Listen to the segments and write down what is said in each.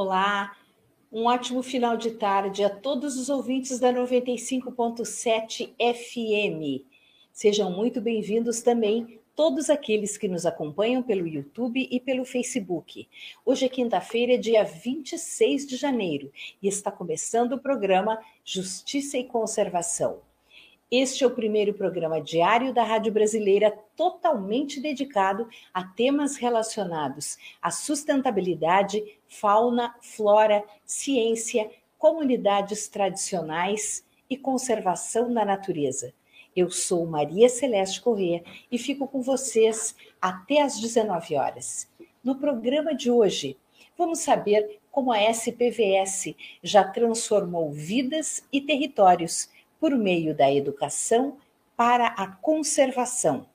Olá, um ótimo final de tarde a todos os ouvintes da 95.7 FM. Sejam muito bem-vindos também todos aqueles que nos acompanham pelo YouTube e pelo Facebook. Hoje é quinta-feira, dia 26 de janeiro, e está começando o programa Justiça e Conservação. Este é o primeiro programa diário da Rádio Brasileira totalmente dedicado a temas relacionados à sustentabilidade, fauna, flora, ciência, comunidades tradicionais e conservação da natureza. Eu sou Maria Celeste Corrêa e fico com vocês até às 19 horas. No programa de hoje, vamos saber como a SPVS já transformou vidas e territórios por meio da educação para a conservação.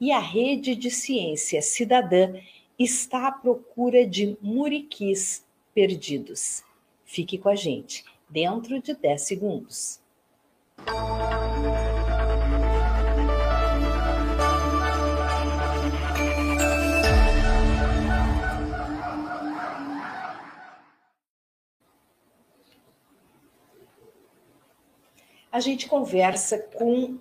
E a Rede de Ciência Cidadã está à procura de muriquis perdidos. Fique com a gente, dentro de 10 segundos. A gente conversa com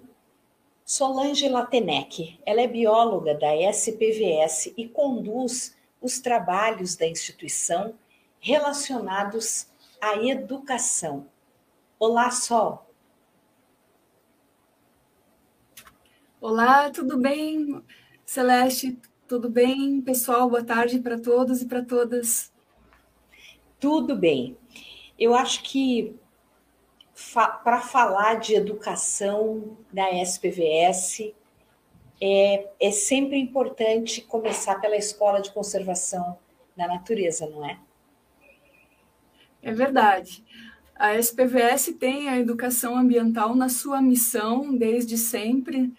Solange Latenec. Ela é bióloga da SPVS e conduz os trabalhos da instituição relacionados à educação. Olá, Sol. Olá, tudo bem? Celeste, tudo bem? Pessoal, boa tarde para todos e para todas. Tudo bem. Eu acho que fa para falar de educação da SPVS, é, é sempre importante começar pela Escola de Conservação da Natureza, não é? É verdade. A SPVS tem a educação ambiental na sua missão desde sempre.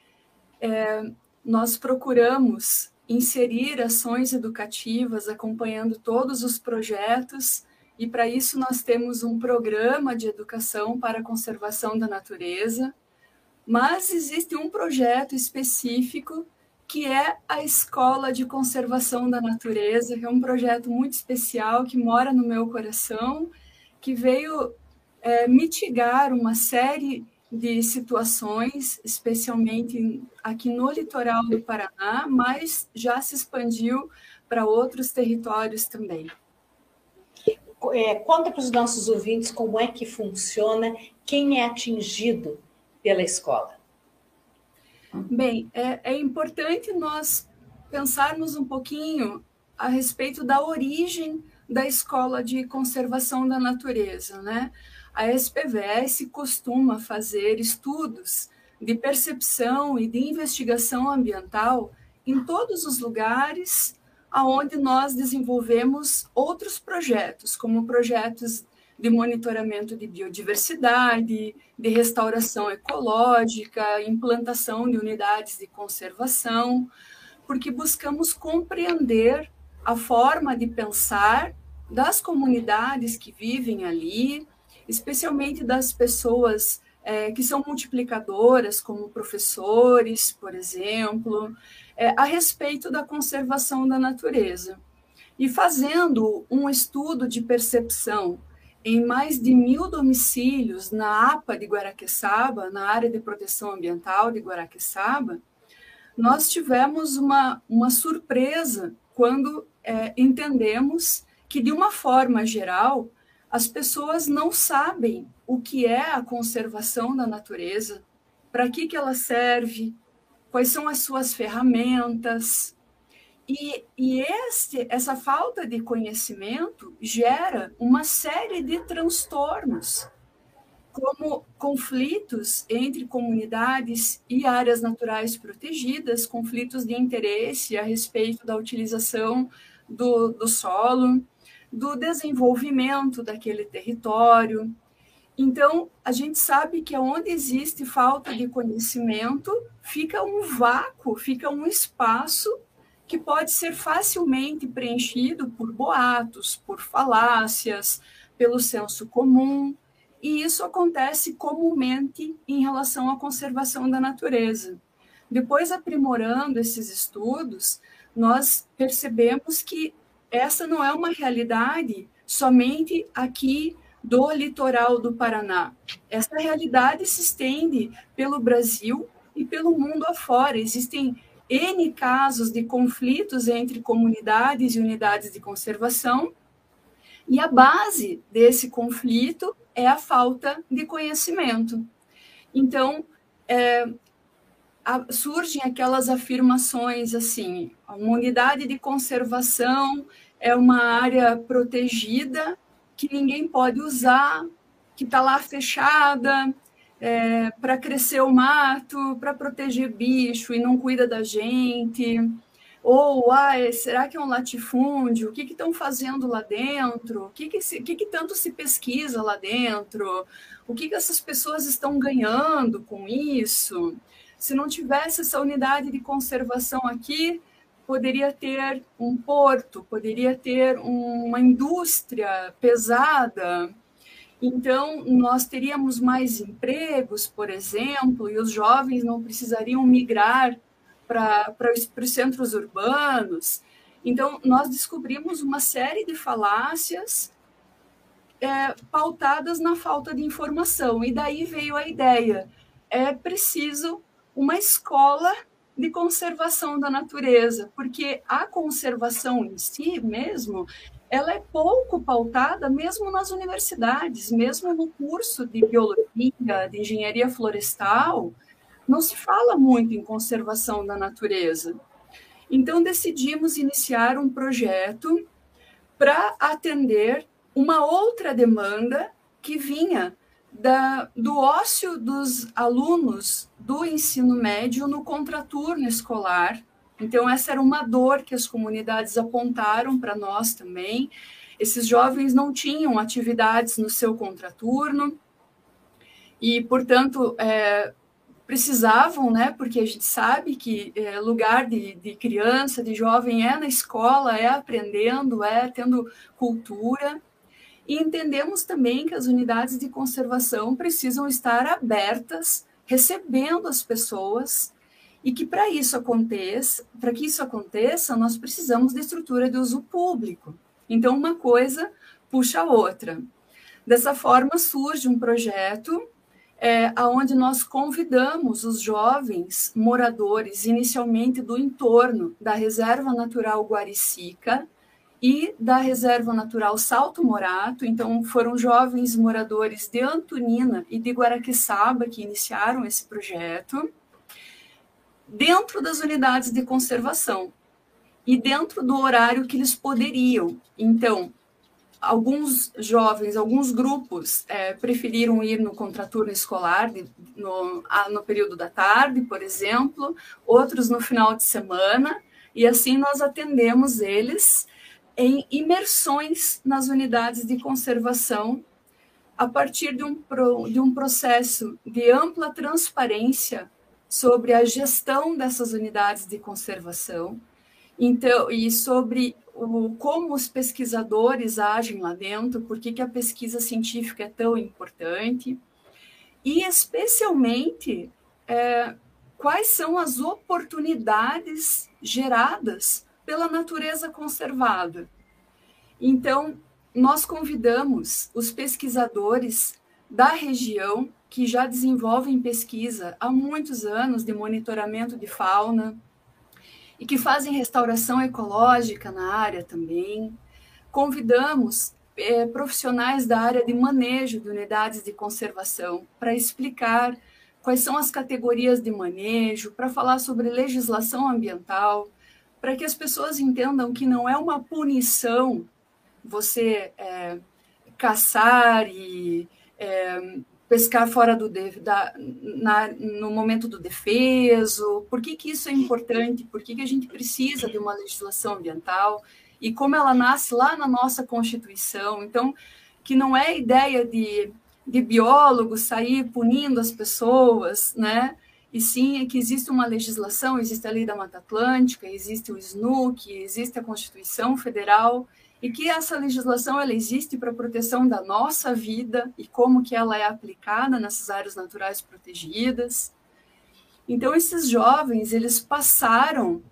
É, nós procuramos inserir ações educativas acompanhando todos os projetos e para isso nós temos um programa de educação para a conservação da natureza, mas existe um projeto específico que é a Escola de Conservação da Natureza, que é um projeto muito especial que mora no meu coração, que veio é, mitigar uma série de situações, especialmente aqui no litoral do Paraná, mas já se expandiu para outros territórios também é, conta para os nossos ouvintes como é que funciona, quem é atingido pela escola. Bem, é, é importante nós pensarmos um pouquinho a respeito da origem da Escola de Conservação da Natureza, né? A SPVS costuma fazer estudos de percepção e de investigação ambiental em todos os lugares aonde nós desenvolvemos outros projetos, como projetos de monitoramento de biodiversidade, de restauração ecológica, implantação de unidades de conservação, porque buscamos compreender a forma de pensar das comunidades que vivem ali, especialmente das pessoas é, que são multiplicadoras, como professores, por exemplo, é, a respeito da conservação da natureza. E fazendo um estudo de percepção em mais de mil domicílios na APA de Guaraqueçaba, na área de proteção ambiental de Guaraqueçaba, nós tivemos uma, uma surpresa quando é, entendemos que, de uma forma geral, as pessoas não sabem o que é a conservação da natureza, para que, que ela serve, quais são as suas ferramentas. E, e este, essa falta de conhecimento gera uma série de transtornos, como conflitos entre comunidades e áreas naturais protegidas, conflitos de interesse a respeito da utilização do, do solo, do desenvolvimento daquele território, então, a gente sabe que onde existe falta de conhecimento, fica um vácuo, fica um espaço que pode ser facilmente preenchido por boatos, por falácias, pelo senso comum, e isso acontece comumente em relação à conservação da natureza. Depois, aprimorando esses estudos, nós percebemos que essa não é uma realidade somente aqui do litoral do Paraná. Essa realidade se estende pelo Brasil e pelo mundo afora. Existem N casos de conflitos entre comunidades e unidades de conservação, e a base desse conflito é a falta de conhecimento. Então, é, a, surgem aquelas afirmações assim: uma unidade de conservação é uma área protegida que ninguém pode usar, que está lá fechada é, para crescer o mato, para proteger bicho e não cuida da gente. Ou, ah, será que é um latifúndio? O que estão fazendo lá dentro? O que, que, se, que, que tanto se pesquisa lá dentro? O que, que essas pessoas estão ganhando com isso? Se não tivesse essa unidade de conservação aqui, poderia ter um porto, poderia ter uma indústria pesada. Então, nós teríamos mais empregos, por exemplo, e os jovens não precisariam migrar para os centros urbanos. Então, nós descobrimos uma série de falácias é, pautadas na falta de informação. E daí veio a ideia: é preciso uma escola de conservação da natureza, porque a conservação em si mesmo, ela é pouco pautada mesmo nas universidades, mesmo no curso de biologia, de engenharia florestal, não se fala muito em conservação da natureza. Então decidimos iniciar um projeto para atender uma outra demanda que vinha da, do ócio dos alunos do ensino médio no contraturno escolar. Então, essa era uma dor que as comunidades apontaram para nós também. Esses jovens não tinham atividades no seu contraturno e, portanto, é, precisavam, né? Porque a gente sabe que é, lugar de, de criança, de jovem é na escola, é aprendendo, é tendo cultura. E entendemos também que as unidades de conservação precisam estar abertas, recebendo as pessoas, e que para isso aconteça, para que isso aconteça, nós precisamos de estrutura de uso público. Então, uma coisa puxa a outra. Dessa forma, surge um projeto é, onde nós convidamos os jovens moradores, inicialmente do entorno da Reserva Natural Guaricica, e da Reserva Natural Salto Morato. Então, foram jovens moradores de Antonina e de Guaraqueçaba que iniciaram esse projeto, dentro das unidades de conservação e dentro do horário que eles poderiam. Então, alguns jovens, alguns grupos é, preferiram ir no contraturno escolar, de, no, no período da tarde, por exemplo, outros no final de semana, e assim nós atendemos eles em imersões nas unidades de conservação a partir de um, pro, de um processo de ampla transparência sobre a gestão dessas unidades de conservação, então e sobre o, como os pesquisadores agem lá dentro, por que, que a pesquisa científica é tão importante, e especialmente é, quais são as oportunidades geradas pela natureza conservada. Então, nós convidamos os pesquisadores da região que já desenvolvem pesquisa há muitos anos de monitoramento de fauna e que fazem restauração ecológica na área também. Convidamos é, profissionais da área de manejo de unidades de conservação para explicar quais são as categorias de manejo, para falar sobre legislação ambiental, para que as pessoas entendam que não é uma punição você é, caçar e é, pescar fora do da, na, no momento do defeso, por que, que isso é importante, por que, que a gente precisa de uma legislação ambiental e como ela nasce lá na nossa Constituição. Então, que não é ideia de, de biólogo sair punindo as pessoas, né? E sim é que existe uma legislação, existe a Lei da Mata Atlântica, existe o SNUC, existe a Constituição Federal, e que essa legislação ela existe para proteção da nossa vida e como que ela é aplicada nessas áreas naturais protegidas. Então, esses jovens, eles passaram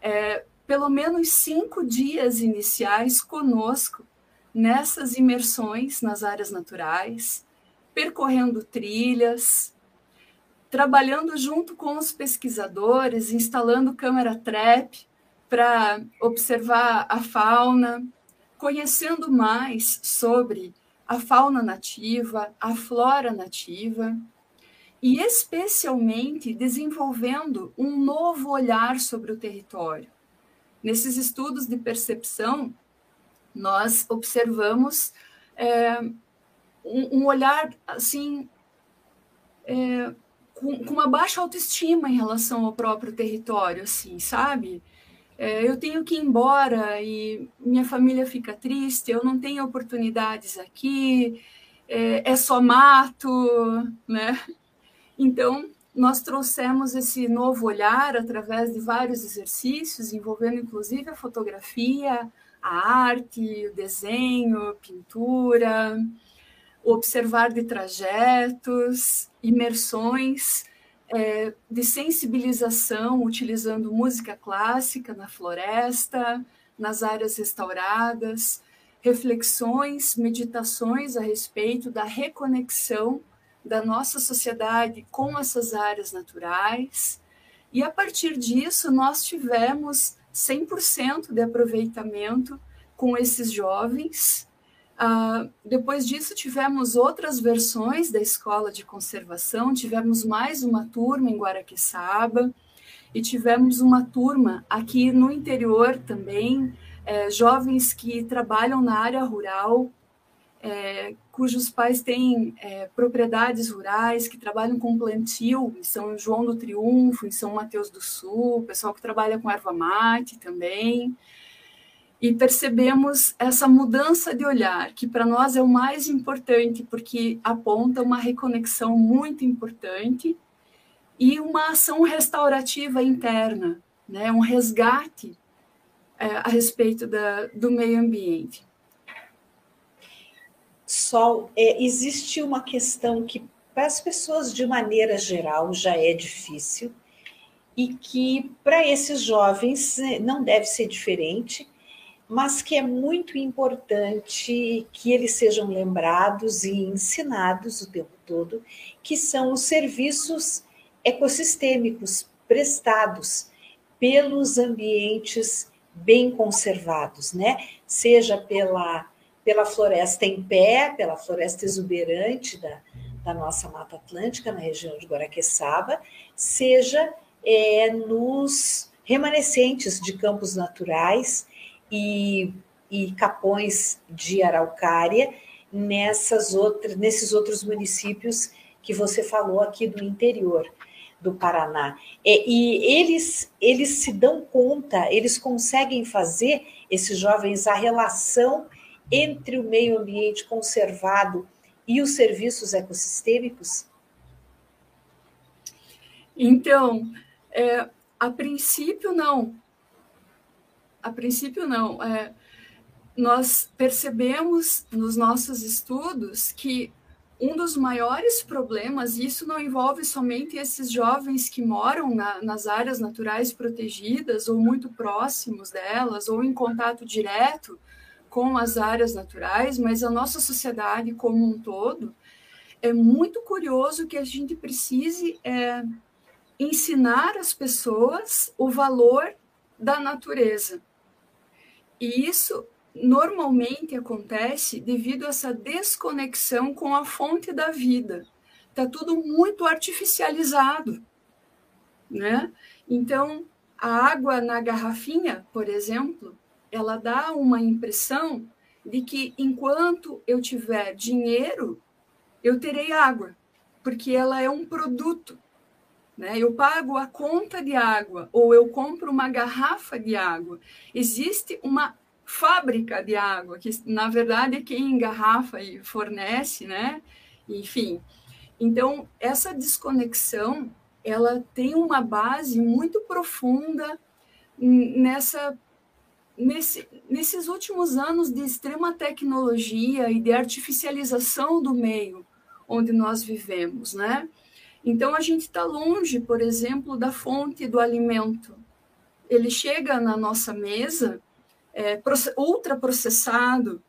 é, pelo menos cinco dias iniciais conosco, nessas imersões nas áreas naturais, percorrendo trilhas, trabalhando junto com os pesquisadores, instalando câmera trap para observar a fauna, conhecendo mais sobre a fauna nativa, a flora nativa e especialmente desenvolvendo um novo olhar sobre o território. Nesses estudos de percepção, nós observamos é, um, um, olhar assim é, com, com, uma baixa autoestima em relação ao próprio território, assim, sabe? É, eu tenho que ir embora e minha família fica triste, eu não tenho oportunidades aqui, é, é só mato, né? Então, nós trouxemos esse novo olhar através de vários exercícios, envolvendo inclusive a fotografia, a arte, o desenho, pintura, o observar de trajetos, imersões é, de sensibilização, utilizando música clássica na floresta, nas áreas restauradas, reflexões, meditações a respeito da reconexão da nossa sociedade com essas áreas naturais. E a partir disso, nós tivemos 100% de aproveitamento com esses jovens. Uh, depois disso, tivemos outras versões da escola de conservação, tivemos mais uma turma em Guaraqueçaba e tivemos uma turma aqui no interior também, é, jovens que trabalham na área rural, é, cujos pais têm é, propriedades rurais, que trabalham com plantio em São João do Triunfo, em São Mateus do Sul, pessoal que trabalha com erva mate também. E percebemos essa mudança de olhar, que para nós é o mais importante, porque aponta uma reconexão muito importante e uma ação restaurativa interna, né? um resgate é, a respeito da, do meio ambiente. Sol, é, existe uma questão que para as pessoas de maneira geral já é difícil e que para esses jovens né, não deve ser diferente, mas que é muito importante que eles sejam lembrados e ensinados o tempo todo, que são os serviços ecossistêmicos prestados pelos ambientes bem conservados, né? Seja pela pela floresta em pé, pela floresta exuberante da, da nossa Mata Atlântica, na região de Guaraqueçaba, seja é, nos remanescentes de campos naturais e, e capões de araucária nessas outras, nesses outros municípios que você falou aqui do interior do Paraná. É, e eles, eles se dão conta, eles conseguem fazer, esses jovens, a relação entre o meio ambiente conservado e os serviços ecossistêmicos? Então, é, a princípio, não. A princípio, não. É, nós percebemos nos nossos estudos que um dos maiores problemas, e isso não envolve somente esses jovens que moram na, nas áreas naturais protegidas ou muito próximos delas, ou em contato direto com as áreas naturais, mas a nossa sociedade como um todo, é muito curioso que a gente precise é, ensinar as pessoas o valor da natureza. E isso normalmente acontece devido a essa desconexão com a fonte da vida. Está tudo muito artificializado, né? Então, a água na garrafinha, por exemplo, ela dá uma impressão de que enquanto eu tiver dinheiro, eu terei água, porque ela é um produto. Né? Eu pago a conta de água ou eu compro uma garrafa de água. Existe uma fábrica de água, que na verdade é quem engarrafa e fornece, né? Enfim. Então, essa desconexão, ela tem uma base muito profunda nessa nesse, nesses últimos anos de extrema tecnologia e de artificialização do meio onde nós vivemos, né? Então a gente está longe, por exemplo, da fonte do alimento. Ele chega na nossa mesa é, ultraprocessado,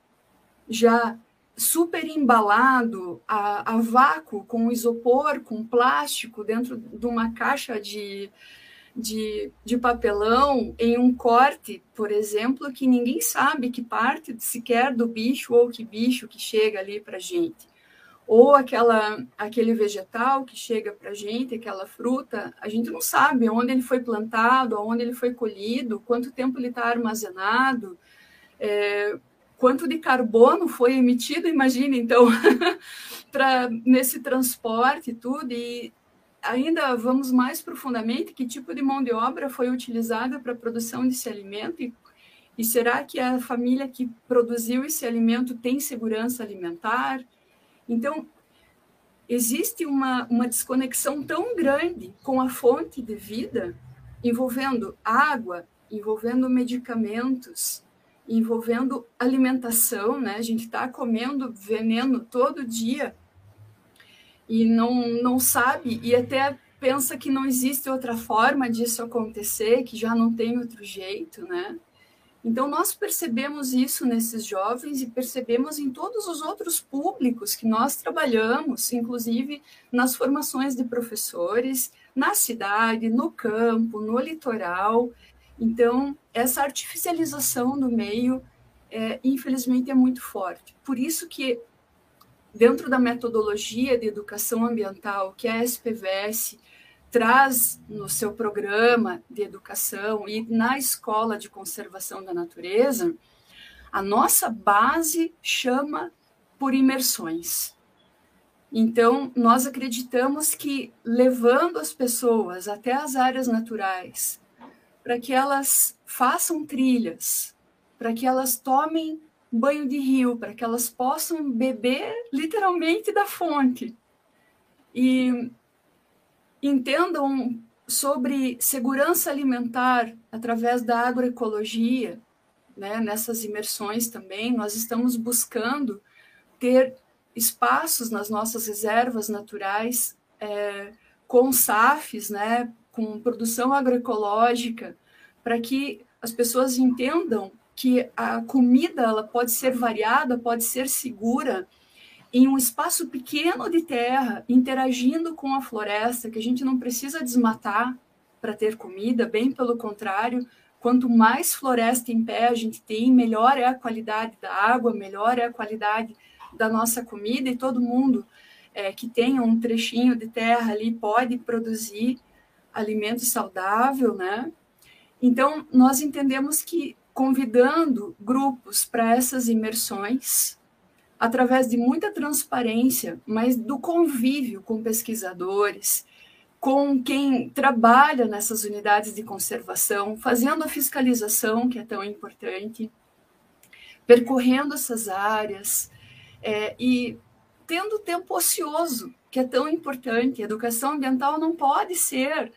já super embalado a, a vácuo, com isopor, com plástico, dentro de uma caixa de, de, de papelão, em um corte, por exemplo, que ninguém sabe que parte sequer do bicho ou que bicho que chega ali para gente. Ou aquela, aquele vegetal que chega para a gente, aquela fruta, a gente não sabe onde ele foi plantado, onde ele foi colhido, quanto tempo ele está armazenado, é, quanto de carbono foi emitido, imagina, então, para nesse transporte e tudo, e ainda vamos mais profundamente, que tipo de mão de obra foi utilizada para a produção desse alimento, e, e será que a família que produziu esse alimento tem segurança alimentar? Então, existe uma, uma desconexão tão grande com a fonte de vida, envolvendo água, envolvendo medicamentos, envolvendo alimentação, né? A gente está comendo veneno todo dia e não, não sabe, e até pensa que não existe outra forma disso acontecer, que já não tem outro jeito, né? Então, nós percebemos isso nesses jovens e percebemos em todos os outros públicos que nós trabalhamos, inclusive nas formações de professores, na cidade, no campo, no litoral. Então, essa artificialização do meio, é, infelizmente, é muito forte. Por isso que, dentro da metodologia de educação ambiental que a SPVS traz no seu programa de educação e na escola de conservação da natureza, a nossa base chama por imersões. Então, nós acreditamos que levando as pessoas até as áreas naturais, para que elas façam trilhas, para que elas tomem banho de rio, para que elas possam beber literalmente da fonte. E entendam sobre segurança alimentar através da agroecologia, né, nessas imersões também, nós estamos buscando ter espaços nas nossas reservas naturais é, com SAFs, né, com produção agroecológica, para que as pessoas entendam que a comida ela pode ser variada, pode ser segura em um espaço pequeno de terra, interagindo com a floresta, que a gente não precisa desmatar para ter comida, bem pelo contrário, quanto mais floresta em pé a gente tem, melhor é a qualidade da água, melhor é a qualidade da nossa comida, e todo mundo é, que tenha um trechinho de terra ali pode produzir alimento saudável, né? Então, nós entendemos que convidando grupos para essas imersões, através de muita transparência, mas do convívio com pesquisadores, com quem trabalha nessas unidades de conservação, fazendo a fiscalização, que é tão importante, percorrendo essas áreas é, e tendo tempo ocioso, que é tão importante. A educação ambiental não pode ser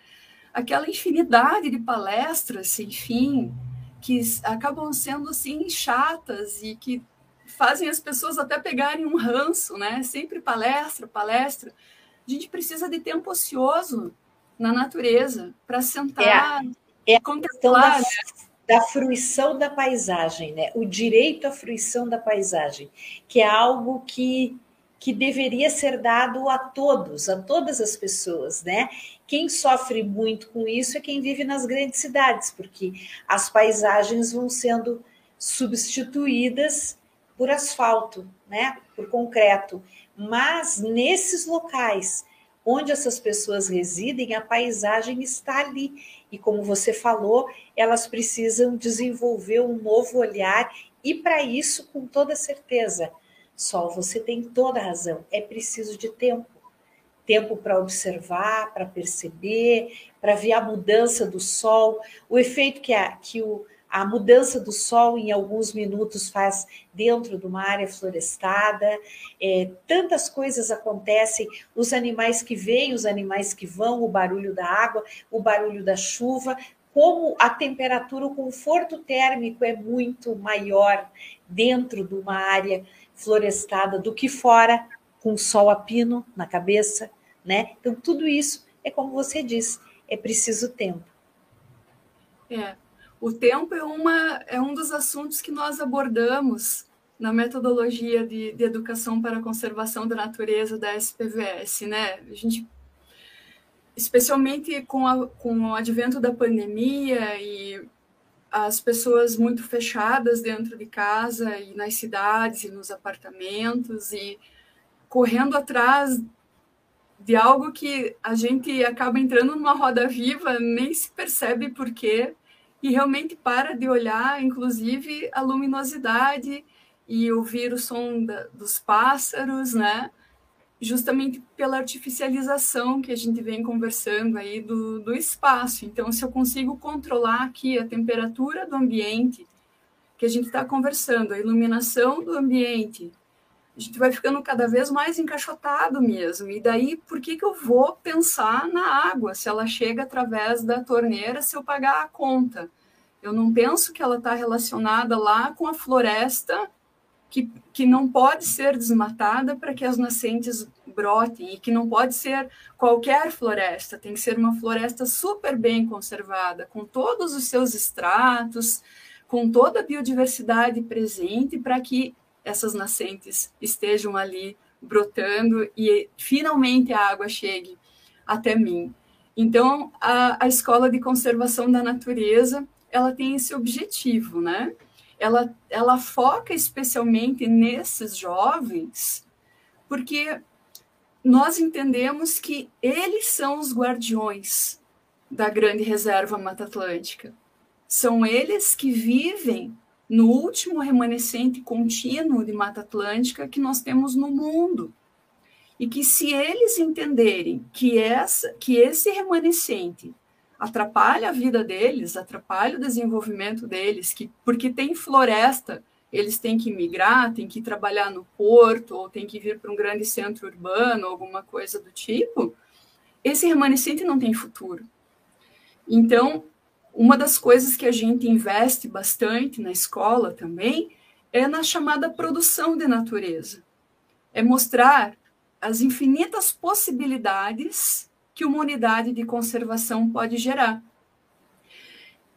aquela infinidade de palestras sem fim, que acabam sendo assim chatas e que fazem as pessoas até pegarem um ranço, né? Sempre palestra, palestra. A gente precisa de tempo ocioso na natureza para sentar, é, é a contemplar. Da, né? da fruição da paisagem, né? O direito à fruição da paisagem, que é algo que que deveria ser dado a todos, a todas as pessoas, né? Quem sofre muito com isso é quem vive nas grandes cidades, porque as paisagens vão sendo substituídas por asfalto, né? Por concreto. Mas nesses locais onde essas pessoas residem, a paisagem está ali. E como você falou, elas precisam desenvolver um novo olhar e para isso, com toda certeza, Sol, você tem toda a razão. É preciso de tempo. Tempo para observar, para perceber, para ver a mudança do sol, o efeito que, a, que o, a mudança do sol em alguns minutos faz dentro de uma área florestada. É, tantas coisas acontecem, os animais que vêm, os animais que vão, o barulho da água, o barulho da chuva, como a temperatura, o conforto térmico é muito maior dentro de uma área florestada do que fora, com sol a pino na cabeça, né? Então, tudo isso é como você disse, é preciso tempo. É, o tempo é, uma, é um dos assuntos que nós abordamos na metodologia de, de educação para a conservação da natureza da SPVS, né? A gente, especialmente com, a, com o advento da pandemia e as pessoas muito fechadas dentro de casa e nas cidades e nos apartamentos e correndo atrás de algo que a gente acaba entrando numa roda viva, nem se percebe por quê, e realmente para de olhar, inclusive, a luminosidade e ouvir o som da, dos pássaros, né? Justamente pela artificialização que a gente vem conversando aí do, do espaço. Então, se eu consigo controlar aqui a temperatura do ambiente que a gente está conversando, a iluminação do ambiente, a gente vai ficando cada vez mais encaixotado mesmo. E daí, por que, que eu vou pensar na água, se ela chega através da torneira, se eu pagar a conta? Eu não penso que ela está relacionada lá com a floresta que, que não pode ser desmatada para que as nascentes brotem e que não pode ser qualquer floresta, tem que ser uma floresta super bem conservada, com todos os seus estratos, com toda a biodiversidade presente para que essas nascentes estejam ali brotando e finalmente a água chegue até mim. Então, a, a escola de conservação da natureza, ela tem esse objetivo, né? Ela, ela foca especialmente nesses jovens, porque nós entendemos que eles são os guardiões da grande reserva Mata Atlântica. São eles que vivem no último remanescente contínuo de Mata Atlântica que nós temos no mundo. E que se eles entenderem que, essa, que esse remanescente atrapalha a vida deles, atrapalha o desenvolvimento deles, que porque tem floresta, eles têm que migrar, têm que trabalhar no porto, ou têm que vir para um grande centro urbano, alguma coisa do tipo, esse remanescente não tem futuro. Então, uma das coisas que a gente investe bastante na escola também é na chamada produção de natureza. É mostrar as infinitas possibilidades que uma unidade de conservação pode gerar.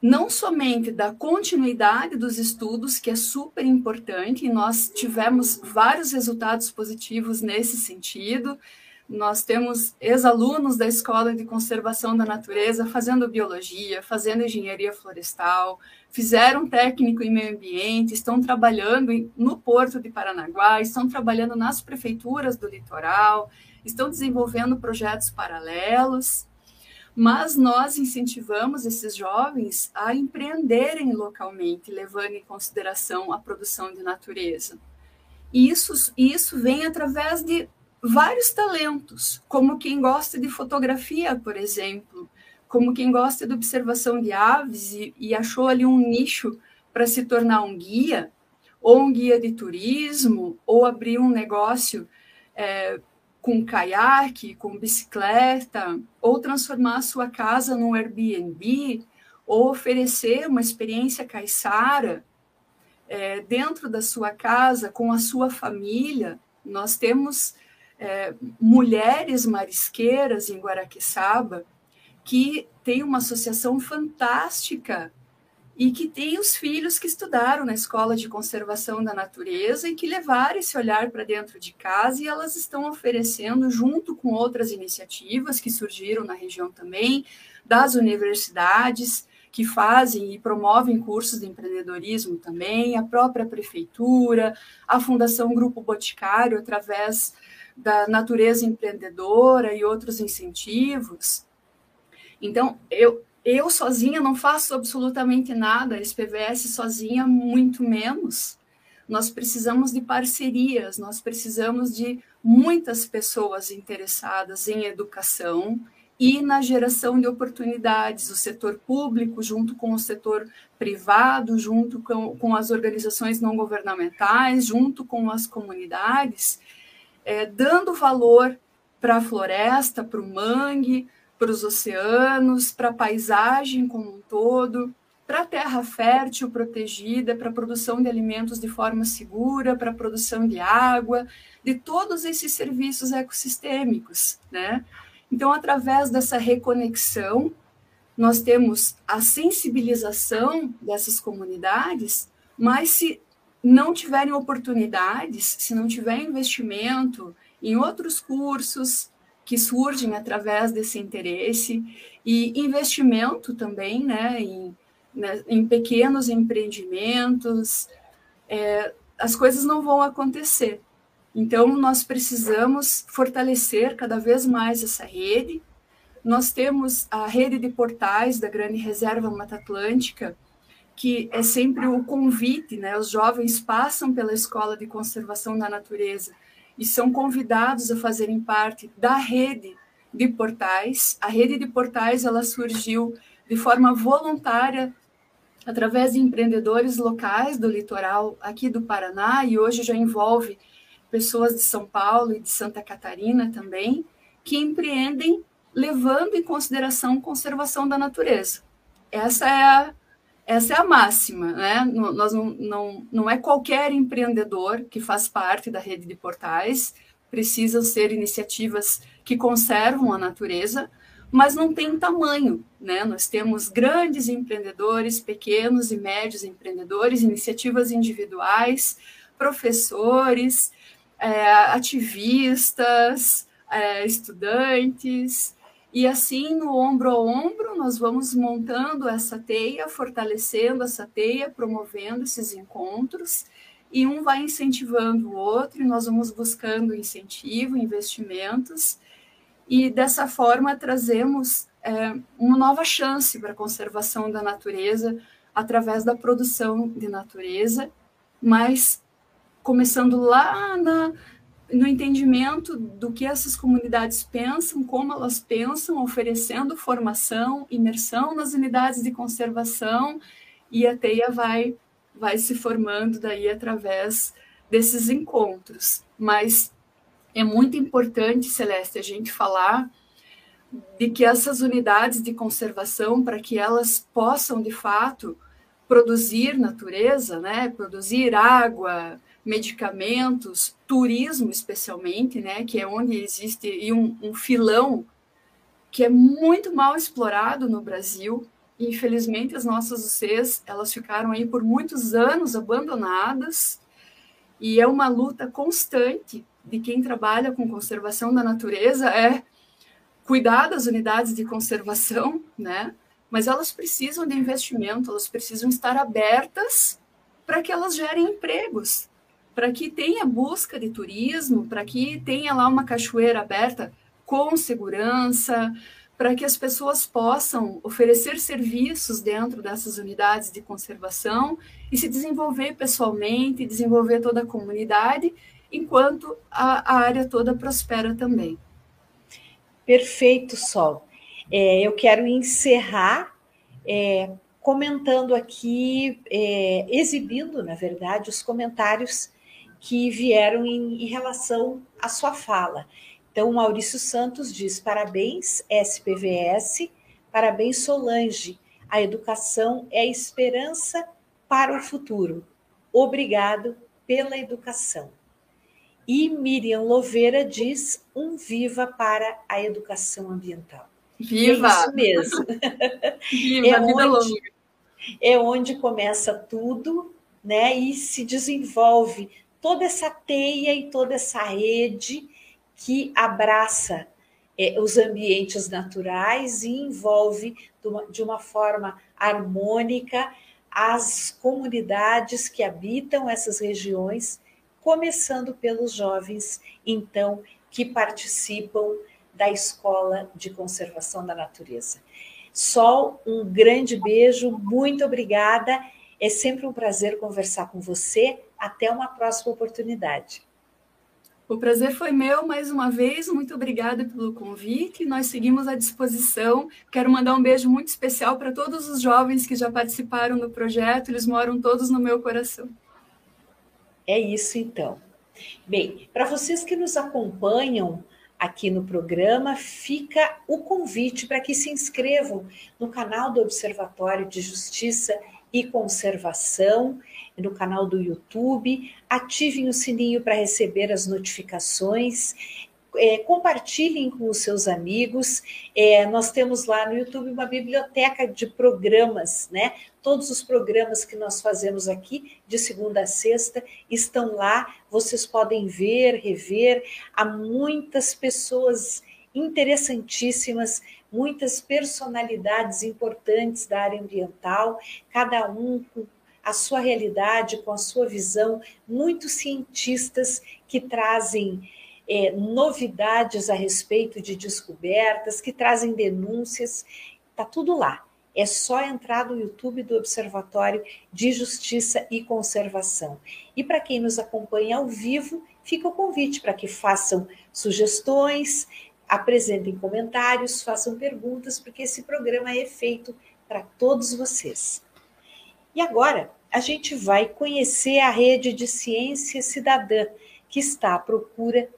Não somente da continuidade dos estudos, que é super importante, e nós tivemos vários resultados positivos nesse sentido, nós temos ex-alunos da Escola de Conservação da Natureza fazendo biologia, fazendo engenharia florestal, fizeram técnico em meio ambiente, estão trabalhando no Porto de Paranaguá, estão trabalhando nas prefeituras do litoral, estão desenvolvendo projetos paralelos. Mas nós incentivamos esses jovens a empreenderem localmente, levando em consideração a produção de natureza. E isso, isso vem através de vários talentos, como quem gosta de fotografia, por exemplo, como quem gosta de observação de aves e, e achou ali um nicho para se tornar um guia, ou um guia de turismo, ou abrir um negócio é, com caiaque, com bicicleta, ou transformar a sua casa num Airbnb, ou oferecer uma experiência caiçara é, dentro da sua casa, com a sua família. Nós temos é, mulheres marisqueiras em Guaraqueçaba, que tem uma associação fantástica e que tem os filhos que estudaram na escola de conservação da natureza e que levaram esse olhar para dentro de casa e elas estão oferecendo, junto com outras iniciativas que surgiram na região também, das universidades que fazem e promovem cursos de empreendedorismo também, a própria prefeitura, a Fundação Grupo Boticário, através da natureza empreendedora e outros incentivos. Então, eu, eu sozinha não faço absolutamente nada, a SPVS sozinha, muito menos. Nós precisamos de parcerias, nós precisamos de muitas pessoas interessadas em educação e na geração de oportunidades, o setor público, junto com o setor privado, junto com, com as organizações não governamentais, junto com as comunidades, é, dando valor para a floresta, para o mangue, para os oceanos, para a paisagem como um todo, para a terra fértil protegida, para a produção de alimentos de forma segura, para a produção de água, de todos esses serviços ecossistêmicos, né? Então, através dessa reconexão, nós temos a sensibilização dessas comunidades, mas se não tiverem oportunidades, se não tiver investimento em outros cursos que surgem através desse interesse e investimento também, né, em, né, em pequenos empreendimentos, é, as coisas não vão acontecer. Então, nós precisamos fortalecer cada vez mais essa rede. Nós temos a rede de portais da Grande Reserva Mata Atlântica, que é sempre o convite, né? Os jovens passam pela Escola de Conservação da Natureza e são convidados a fazerem parte da rede de portais. A rede de portais ela surgiu de forma voluntária através de empreendedores locais do litoral aqui do Paraná e hoje já envolve pessoas de São Paulo e de Santa Catarina também que empreendem levando em consideração conservação da natureza. Essa é a, essa é a máxima, né? Nós não, não, não é qualquer empreendedor que faz parte da rede de portais, precisam ser iniciativas que conservam a natureza, mas não tem tamanho, né? Nós temos grandes empreendedores, pequenos e médios empreendedores, iniciativas individuais, professores, é, ativistas, é, estudantes, e assim, no ombro a ombro, nós vamos montando essa teia, fortalecendo essa teia, promovendo esses encontros, e um vai incentivando o outro, e nós vamos buscando incentivo, investimentos, e dessa forma trazemos é, uma nova chance para a conservação da natureza através da produção de natureza, mas começando lá na, no entendimento do que essas comunidades pensam, como elas pensam, oferecendo formação, imersão nas unidades de conservação, e a teia vai, vai se formando daí através desses encontros. Mas é muito importante, Celeste, a gente falar de que essas unidades de conservação, para que elas possam, de fato, produzir natureza, né, produzir água, medicamentos, turismo especialmente, né, que é onde existe um, um filão que é muito mal explorado no Brasil. E, infelizmente, as nossas UCs, elas ficaram aí por muitos anos abandonadas, e é uma luta constante de quem trabalha com conservação da natureza é cuidar das unidades de conservação, né? Mas elas precisam de investimento, elas precisam estar abertas para que elas gerem empregos, para que tenha busca de turismo, para que tenha lá uma cachoeira aberta com segurança, para que as pessoas possam oferecer serviços dentro dessas unidades de conservação e se desenvolver pessoalmente, desenvolver toda a comunidade, enquanto a, a área toda prospera também. Perfeito, Sol. É, eu quero encerrar é, comentando aqui, é, exibindo, na verdade, os comentários que vieram em, em relação à sua fala. Então, Maurício Santos diz: parabéns, SPVS, parabéns, Solange. A educação é a esperança para o futuro. Obrigado pela educação. E Miriam Louveira diz: um viva para a educação ambiental. Viva! É isso mesmo. Viva, é, onde, é onde começa tudo, né? E se desenvolve toda essa teia e toda essa rede que abraça é, os ambientes naturais e envolve de uma, de uma forma harmônica as comunidades que habitam essas regiões, começando pelos jovens, então, que participam da Escola de Conservação da Natureza. Sol, um grande beijo, muito obrigada. É sempre um prazer conversar com você até uma próxima oportunidade. O prazer foi meu mais uma vez. Muito obrigada pelo convite. Nós seguimos à disposição. Quero mandar um beijo muito especial para todos os jovens que já participaram do projeto. Eles moram todos no meu coração. É isso então. Bem, para vocês que nos acompanham aqui no programa, fica o convite para que se inscrevam no canal do Observatório de Justiça e Conservação no canal do YouTube, ativem o sininho para receber as notificações, é, compartilhem com os seus amigos. É, nós temos lá no YouTube uma biblioteca de programas, né? Todos os programas que nós fazemos aqui, de segunda a sexta, estão lá. Vocês podem ver, rever. Há muitas pessoas interessantíssimas, muitas personalidades importantes da área ambiental, cada um com a sua realidade, com a sua visão, muitos cientistas que trazem é, novidades a respeito de descobertas, que trazem denúncias, está tudo lá. É só entrar no YouTube do Observatório de Justiça e Conservação. E para quem nos acompanha ao vivo, fica o convite para que façam sugestões, apresentem comentários, façam perguntas, porque esse programa é feito para todos vocês. E agora a gente vai conhecer a rede de ciência cidadã que está à procura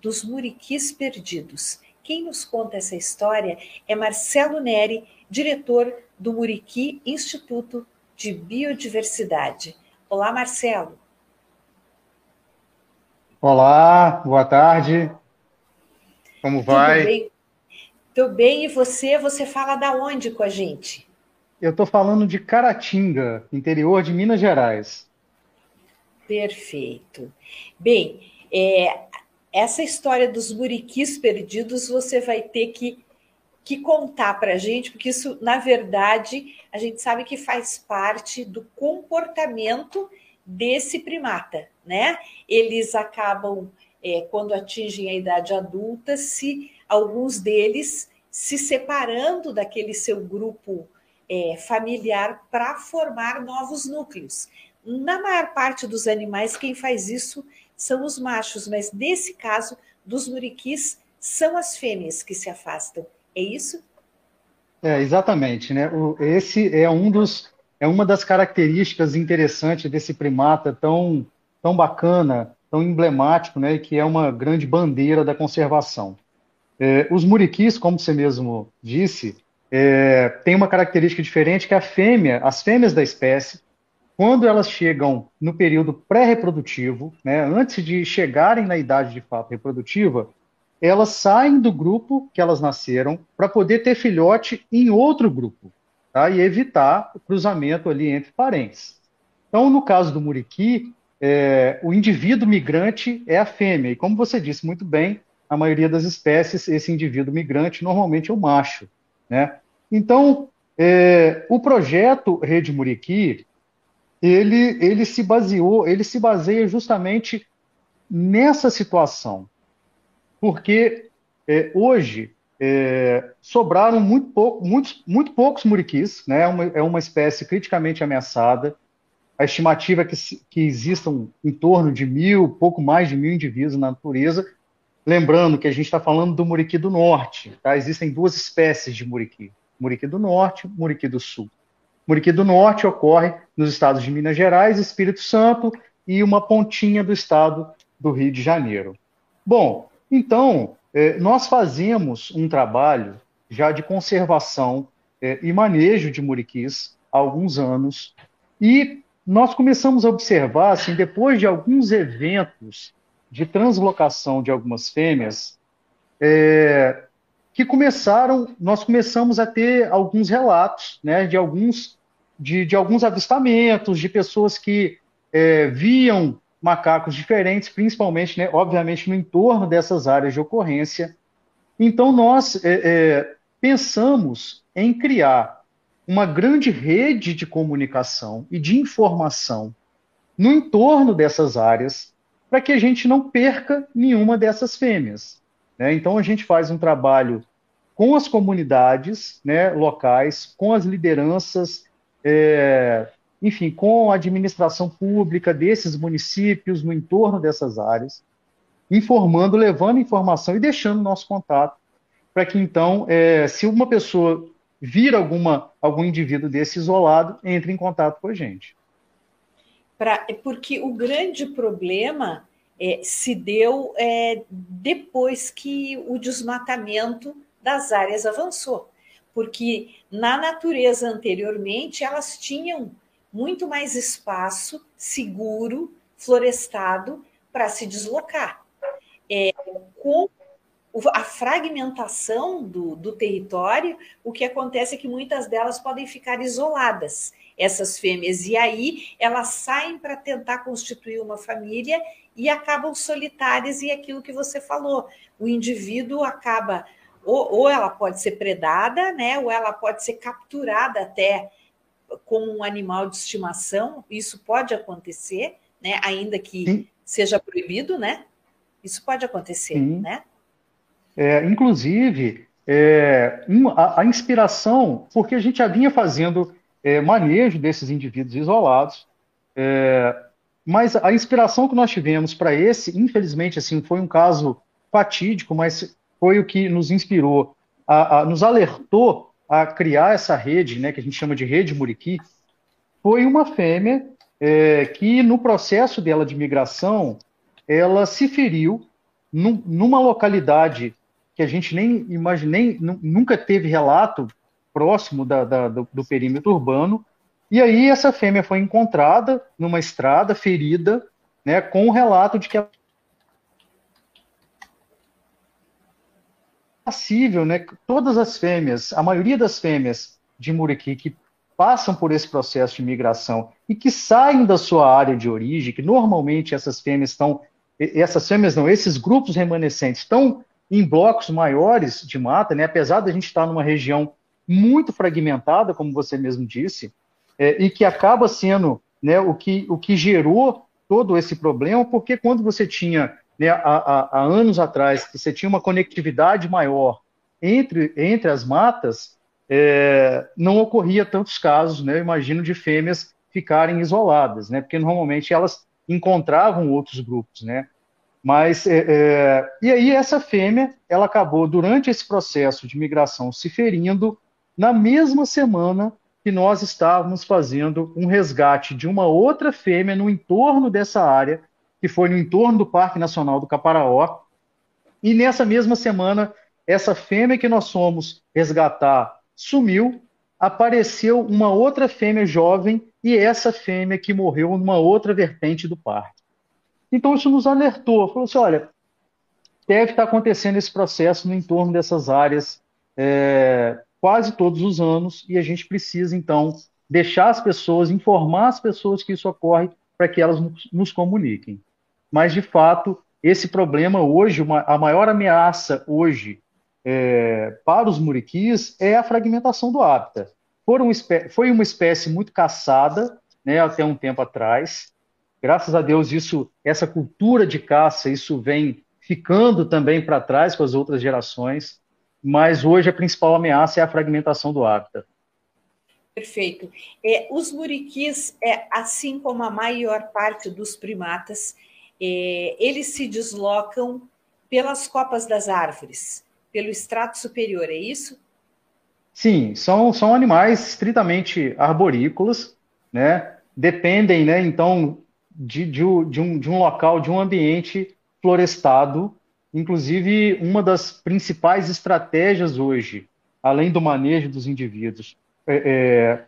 dos muriquis perdidos. Quem nos conta essa história é Marcelo Neri, diretor do Muriqui Instituto de Biodiversidade. Olá, Marcelo. Olá, boa tarde. Como vai? Tudo bem? Tudo bem, e você? Você fala da onde com a gente? Eu estou falando de Caratinga, interior de Minas Gerais. Perfeito. Bem, é, essa história dos muriquis perdidos você vai ter que, que contar para a gente, porque isso, na verdade, a gente sabe que faz parte do comportamento desse primata, né? Eles acabam, é, quando atingem a idade adulta, se alguns deles se separando daquele seu grupo é, familiar para formar novos núcleos. Na maior parte dos animais, quem faz isso são os machos, mas nesse caso dos muriquis são as fêmeas que se afastam. É isso? É, exatamente, né? O, esse é um dos é uma das características interessantes desse primata tão tão bacana, tão emblemático, né? Que é uma grande bandeira da conservação. É, os muriquis, como você mesmo disse, é, tem uma característica diferente que a fêmea, as fêmeas da espécie, quando elas chegam no período pré-reprodutivo, né, antes de chegarem na idade de fato reprodutiva, elas saem do grupo que elas nasceram para poder ter filhote em outro grupo, tá? e evitar o cruzamento ali entre parentes. Então, no caso do muriqui, é, o indivíduo migrante é a fêmea, e como você disse muito bem, a maioria das espécies, esse indivíduo migrante normalmente é o macho. Né? Então, é, o projeto Rede Muriqui, ele, ele se baseou, ele se baseia justamente nessa situação. Porque é, hoje é, sobraram muito, pouco, muitos, muito poucos muriquis, né? é, uma, é uma espécie criticamente ameaçada. A estimativa é que, que existam em torno de mil, pouco mais de mil indivíduos na natureza. Lembrando que a gente está falando do muriqui do norte. Tá? Existem duas espécies de muriqui: muriqui do norte, muriqui do sul. Muriqui do Norte ocorre nos estados de Minas Gerais, Espírito Santo e uma pontinha do estado do Rio de Janeiro. Bom, então, é, nós fazemos um trabalho já de conservação é, e manejo de muriquis há alguns anos e nós começamos a observar, assim, depois de alguns eventos de translocação de algumas fêmeas, é, que começaram, nós começamos a ter alguns relatos, né, de alguns de, de alguns avistamentos, de pessoas que é, viam macacos diferentes, principalmente, né, obviamente, no entorno dessas áreas de ocorrência. Então, nós é, é, pensamos em criar uma grande rede de comunicação e de informação no entorno dessas áreas, para que a gente não perca nenhuma dessas fêmeas. Né? Então, a gente faz um trabalho com as comunidades né, locais, com as lideranças é, enfim, com a administração pública desses municípios no entorno dessas áreas, informando, levando informação e deixando nosso contato para que então, é, se uma pessoa vir alguma, algum indivíduo desse isolado, entre em contato com a gente. Pra, porque o grande problema é, se deu é, depois que o desmatamento das áreas avançou porque na natureza anteriormente elas tinham muito mais espaço seguro, florestado, para se deslocar. É, com a fragmentação do, do território, o que acontece é que muitas delas podem ficar isoladas, essas fêmeas, e aí elas saem para tentar constituir uma família e acabam solitárias, e é aquilo que você falou, o indivíduo acaba, ou, ou ela pode ser predada, né, ou ela pode ser capturada até como um animal de estimação, isso pode acontecer, né, ainda que Sim. seja proibido, né? Isso pode acontecer, Sim. né? É, inclusive, é, a, a, inspiração, porque a gente já vinha fazendo é, manejo desses indivíduos isolados, é, mas a inspiração que nós tivemos para esse, infelizmente, assim, foi um caso fatídico, mas foi o que nos inspirou, a, a, nos alertou a criar essa rede, né, que a gente chama de rede Muriqui, foi uma fêmea é, que no processo dela de migração, ela se feriu num, numa localidade que a gente nem imaginei, nunca teve relato próximo da, da, do, do, perímetro urbano. E aí essa fêmea foi encontrada numa estrada, ferida, né, com o relato de que ela passível, né? Todas as fêmeas, a maioria das fêmeas de Muriqui que passam por esse processo de migração e que saem da sua área de origem, que normalmente essas fêmeas estão, essas fêmeas não, esses grupos remanescentes estão em blocos maiores de mata, né? apesar da gente estar numa região muito fragmentada, como você mesmo disse, é, e que acaba sendo né, o, que, o que gerou todo esse problema, porque quando você tinha, né, há, há, anos atrás, você tinha uma conectividade maior entre, entre as matas, é, não ocorria tantos casos, né, eu imagino, de fêmeas ficarem isoladas, né, porque normalmente elas encontravam outros grupos, né, mas, é, é, e aí essa fêmea, ela acabou, durante esse processo de migração, se ferindo na mesma semana que nós estávamos fazendo um resgate de uma outra fêmea no entorno dessa área, que foi no entorno do Parque Nacional do Caparaó. E nessa mesma semana, essa fêmea que nós fomos resgatar sumiu, apareceu uma outra fêmea jovem e essa fêmea que morreu numa outra vertente do parque. Então isso nos alertou, falou assim, olha, deve estar acontecendo esse processo no entorno dessas áreas é, quase todos os anos e a gente precisa então deixar as pessoas, informar as pessoas que isso ocorre para que elas nos comuniquem. Mas de fato esse problema hoje, uma, a maior ameaça hoje é, para os muriquis é a fragmentação do hábitat. foi uma espécie muito caçada né, até um tempo atrás, graças a Deus, isso, essa cultura de caça, isso vem ficando também para trás com as outras gerações, mas hoje a principal ameaça é a fragmentação do hábitat. Perfeito. É, os muriquis, é, assim como a maior parte dos primatas, é, eles se deslocam pelas copas das árvores, pelo extrato superior, é isso? Sim, são, são animais estritamente arborícolas, né? Dependem, né? Então, de, de, de, um, de um local, de um ambiente florestado. Inclusive, uma das principais estratégias hoje, além do manejo dos indivíduos, é, é,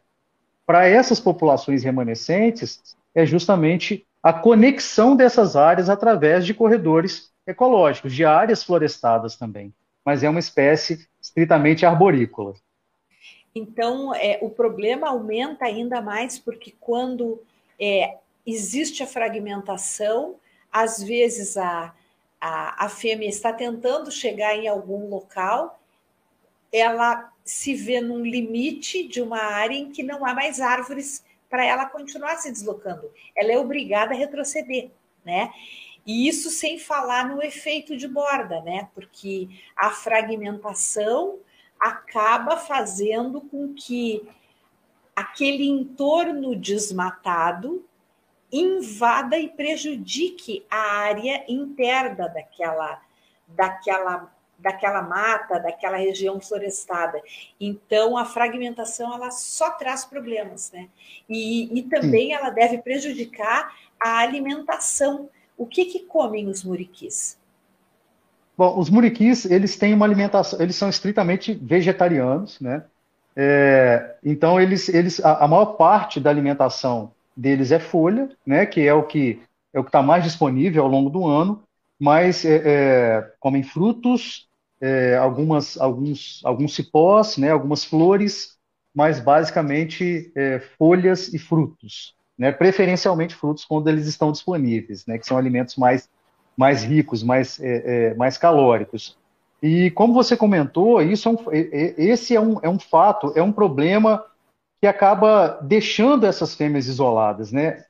para essas populações remanescentes, é justamente a conexão dessas áreas através de corredores ecológicos, de áreas florestadas também. Mas é uma espécie estritamente arborícola. Então, é, o problema aumenta ainda mais porque quando é, existe a fragmentação, às vezes a, a, a fêmea está tentando chegar em algum local, ela se vê num limite de uma área em que não há mais árvores para ela continuar se deslocando. Ela é obrigada a retroceder, né? E isso sem falar no efeito de borda, né? Porque a fragmentação acaba fazendo com que aquele entorno desmatado invada e prejudique a área interna daquela, daquela, daquela mata, daquela região florestada. Então, a fragmentação ela só traz problemas, né? E, e também Sim. ela deve prejudicar a alimentação. O que, que comem os muriquis? Bom, os muriquis, eles têm uma alimentação, eles são estritamente vegetarianos, né? É, então, eles, eles, a, a maior parte da alimentação deles é folha, né, que é o que é o que está mais disponível ao longo do ano, mas é, é, comem frutos, é, algumas, alguns, alguns cipós, né, algumas flores, mas basicamente é, folhas e frutos, né, preferencialmente frutos quando eles estão disponíveis, né, que são alimentos mais, mais ricos, mais, é, é mais calóricos. E como você comentou, isso é um, esse é um, é um fato, é um problema que acaba deixando essas fêmeas isoladas, né?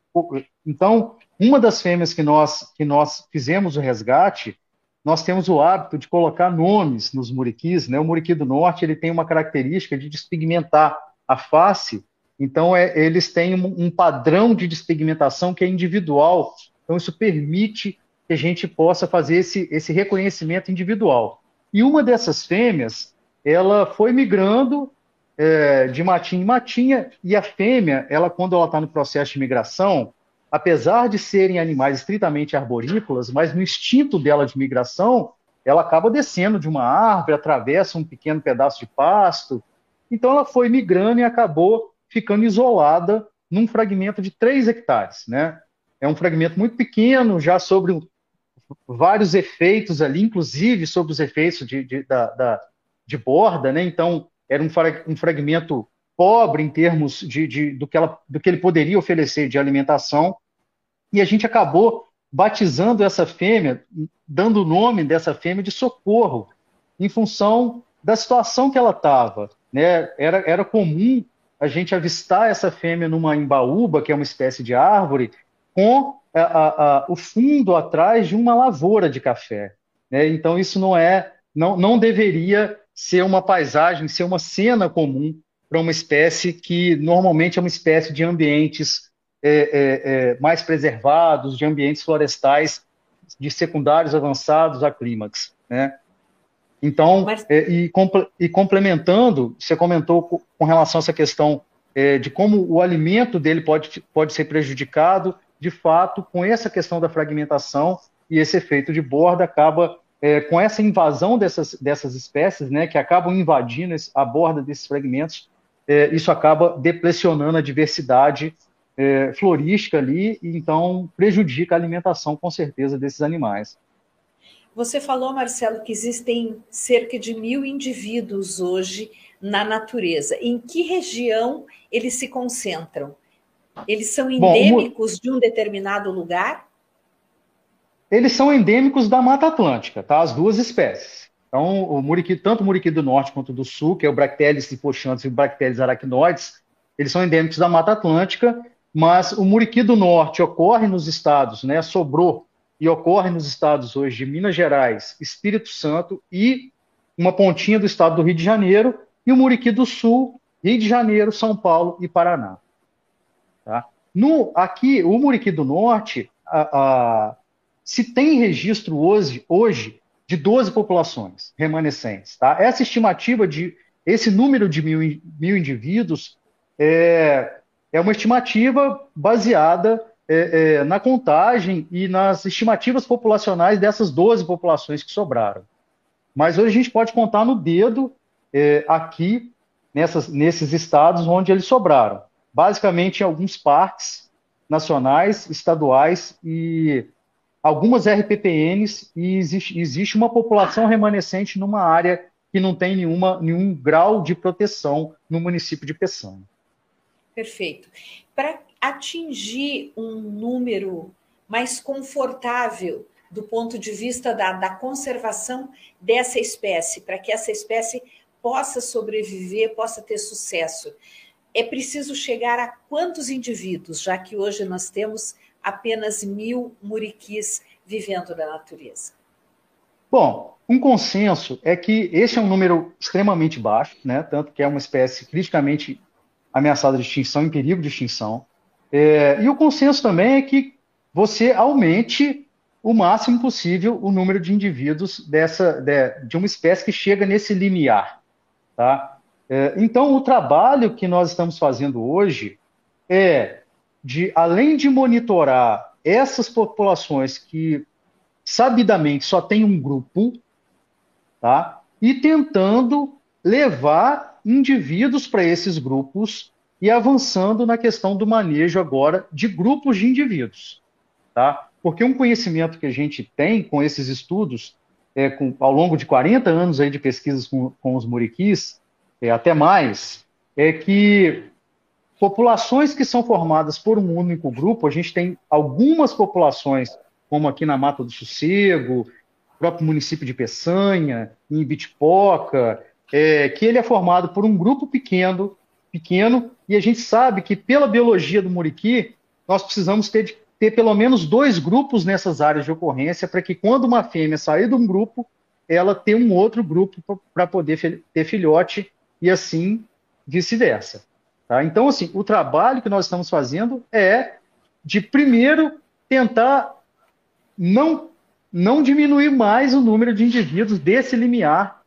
Então, uma das fêmeas que nós, que nós fizemos o resgate, nós temos o hábito de colocar nomes nos muriquis, né? O muriqui do norte ele tem uma característica de despigmentar a face, então é, eles têm um, um padrão de despigmentação que é individual, então isso permite que a gente possa fazer esse, esse reconhecimento individual. E uma dessas fêmeas, ela foi migrando é, de matinha em matinha, e a fêmea, ela quando ela está no processo de migração, apesar de serem animais estritamente arborícolas, mas no instinto dela de migração, ela acaba descendo de uma árvore, atravessa um pequeno pedaço de pasto. Então ela foi migrando e acabou ficando isolada num fragmento de 3 hectares. Né? É um fragmento muito pequeno, já sobre vários efeitos ali, inclusive sobre os efeitos de, de, da, da, de borda. Né? Então era um, um fragmento pobre em termos de, de, do, que ela, do que ele poderia oferecer de alimentação, e a gente acabou batizando essa fêmea, dando o nome dessa fêmea de socorro, em função da situação que ela estava. Né? Era, era comum a gente avistar essa fêmea numa embaúba, que é uma espécie de árvore, com a, a, a, o fundo atrás de uma lavoura de café. Né? Então, isso não é, não, não deveria ser uma paisagem, ser uma cena comum para uma espécie que normalmente é uma espécie de ambientes é, é, é, mais preservados, de ambientes florestais de secundários avançados a clímax. Né? Então, Mas... É, e, e, complementando, você comentou com relação a essa questão é, de como o alimento dele pode, pode ser prejudicado, de fato, com essa questão da fragmentação e esse efeito de borda acaba é, com essa invasão dessas, dessas espécies, né, que acabam invadindo a borda desses fragmentos, é, isso acaba depressionando a diversidade é, florística ali, e então prejudica a alimentação, com certeza, desses animais. Você falou, Marcelo, que existem cerca de mil indivíduos hoje na natureza. Em que região eles se concentram? Eles são endêmicos Bom, de um determinado lugar? Eles são endêmicos da Mata Atlântica, tá? As duas espécies. Então, o muriqui, tanto o muriqui do norte quanto do sul, que é o Bractelis hipochantes e o Bractelis arachnoides, eles são endêmicos da Mata Atlântica, mas o muriqui do norte ocorre nos estados, né, sobrou e ocorre nos estados hoje de Minas Gerais, Espírito Santo e uma pontinha do estado do Rio de Janeiro, e o muriqui do sul, Rio de Janeiro, São Paulo e Paraná. Tá? No, aqui, o muriqui do norte, a, a, se tem registro hoje, hoje de 12 populações remanescentes. Tá? Essa estimativa de esse número de mil, mil indivíduos é, é uma estimativa baseada é, é, na contagem e nas estimativas populacionais dessas 12 populações que sobraram. Mas hoje a gente pode contar no dedo é, aqui nessas, nesses estados onde eles sobraram. Basicamente em alguns parques nacionais, estaduais e algumas RPPNs e existe, existe uma população remanescente numa área que não tem nenhuma, nenhum grau de proteção no município de Peçanha. Perfeito. Para atingir um número mais confortável do ponto de vista da, da conservação dessa espécie, para que essa espécie possa sobreviver, possa ter sucesso, é preciso chegar a quantos indivíduos, já que hoje nós temos apenas mil muriquis vivendo na natureza? Bom, um consenso é que esse é um número extremamente baixo, né? tanto que é uma espécie criticamente ameaçada de extinção, em perigo de extinção. É, e o consenso também é que você aumente o máximo possível o número de indivíduos dessa, de, de uma espécie que chega nesse limiar. Tá? É, então, o trabalho que nós estamos fazendo hoje é de, além de monitorar essas populações que sabidamente só tem um grupo, tá? E tentando levar indivíduos para esses grupos e avançando na questão do manejo agora de grupos de indivíduos, tá? Porque um conhecimento que a gente tem com esses estudos é, com, ao longo de 40 anos aí de pesquisas com, com os muriquis, é, até mais, é que populações que são formadas por um único grupo, a gente tem algumas populações, como aqui na Mata do Sossego, próprio município de Peçanha, em Bitipoca, é, que ele é formado por um grupo pequeno, pequeno, e a gente sabe que pela biologia do muriqui, nós precisamos ter, ter pelo menos dois grupos nessas áreas de ocorrência para que quando uma fêmea sair de um grupo, ela tenha um outro grupo para poder ter filhote e assim vice-versa. Tá? Então, assim, o trabalho que nós estamos fazendo é de primeiro tentar não não diminuir mais o número de indivíduos desse limiar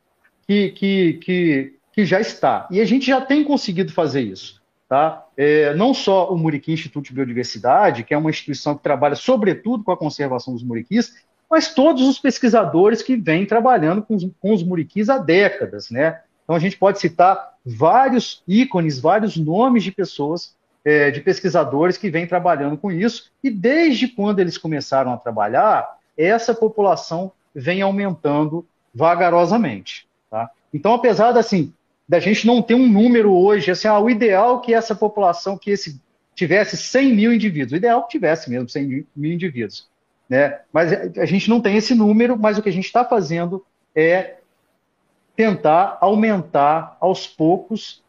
que, que, que, que já está. E a gente já tem conseguido fazer isso. Tá? É, não só o Muriqui Instituto de Biodiversidade, que é uma instituição que trabalha sobretudo com a conservação dos muriquis, mas todos os pesquisadores que vêm trabalhando com os, com os muriquis há décadas. Né? Então a gente pode citar vários ícones, vários nomes de pessoas, é, de pesquisadores que vêm trabalhando com isso, e desde quando eles começaram a trabalhar, essa população vem aumentando vagarosamente. Tá? Então, apesar da, assim, da gente não ter um número hoje, assim, ah, o ideal é que essa população, que esse tivesse 100 mil indivíduos, o ideal é que tivesse mesmo 100 mil indivíduos. Né? Mas a gente não tem esse número, mas o que a gente está fazendo é tentar aumentar aos poucos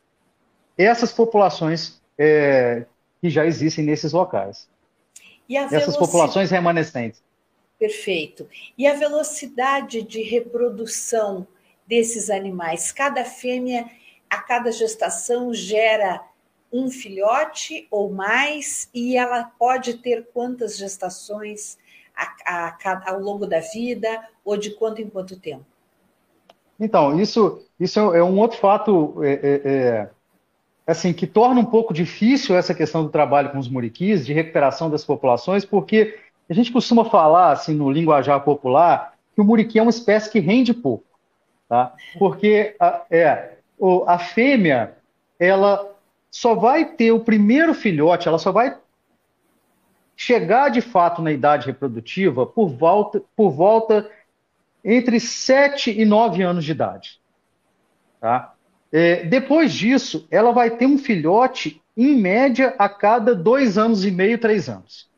essas populações é, que já existem nesses locais. Essas populações remanescentes. Perfeito. E a velocidade de reprodução desses animais? Cada fêmea, a cada gestação, gera um filhote ou mais, e ela pode ter quantas gestações a, a, ao longo da vida, ou de quanto em quanto tempo? Então, isso, isso é um outro fato é, é, é, assim, que torna um pouco difícil essa questão do trabalho com os muriquis, de recuperação das populações, porque a gente costuma falar, assim, no linguajar popular, que o muriqui é uma espécie que rende pouco, tá? Porque a, é, a fêmea, ela só vai ter o primeiro filhote, ela só vai chegar de fato na idade reprodutiva por volta, por volta entre 7 e 9 anos de idade. Tá? É, depois disso, ela vai ter um filhote, em média, a cada dois anos e meio, três anos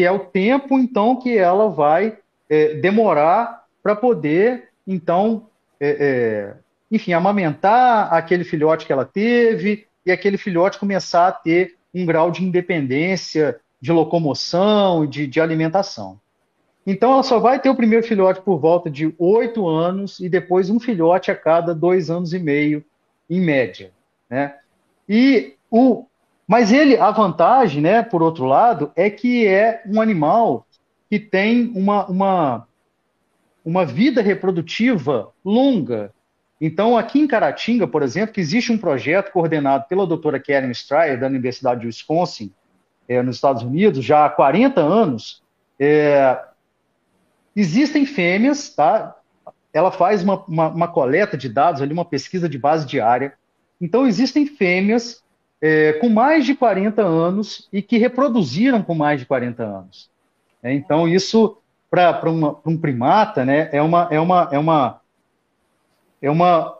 que é o tempo, então, que ela vai é, demorar para poder, então, é, é, enfim, amamentar aquele filhote que ela teve e aquele filhote começar a ter um grau de independência, de locomoção, de, de alimentação. Então, ela só vai ter o primeiro filhote por volta de oito anos e depois um filhote a cada dois anos e meio, em média. Né? E o, mas ele, a vantagem, né, por outro lado, é que é um animal que tem uma, uma, uma vida reprodutiva longa. Então, aqui em Caratinga, por exemplo, que existe um projeto coordenado pela doutora Karen Stryer, da Universidade de Wisconsin, é, nos Estados Unidos, já há 40 anos, é, existem fêmeas, tá? Ela faz uma, uma, uma coleta de dados ali, uma pesquisa de base diária. Então, existem fêmeas é, com mais de 40 anos e que reproduziram com mais de 40 anos. É, então, isso, para um primata, né, é uma, é uma, é uma, é uma,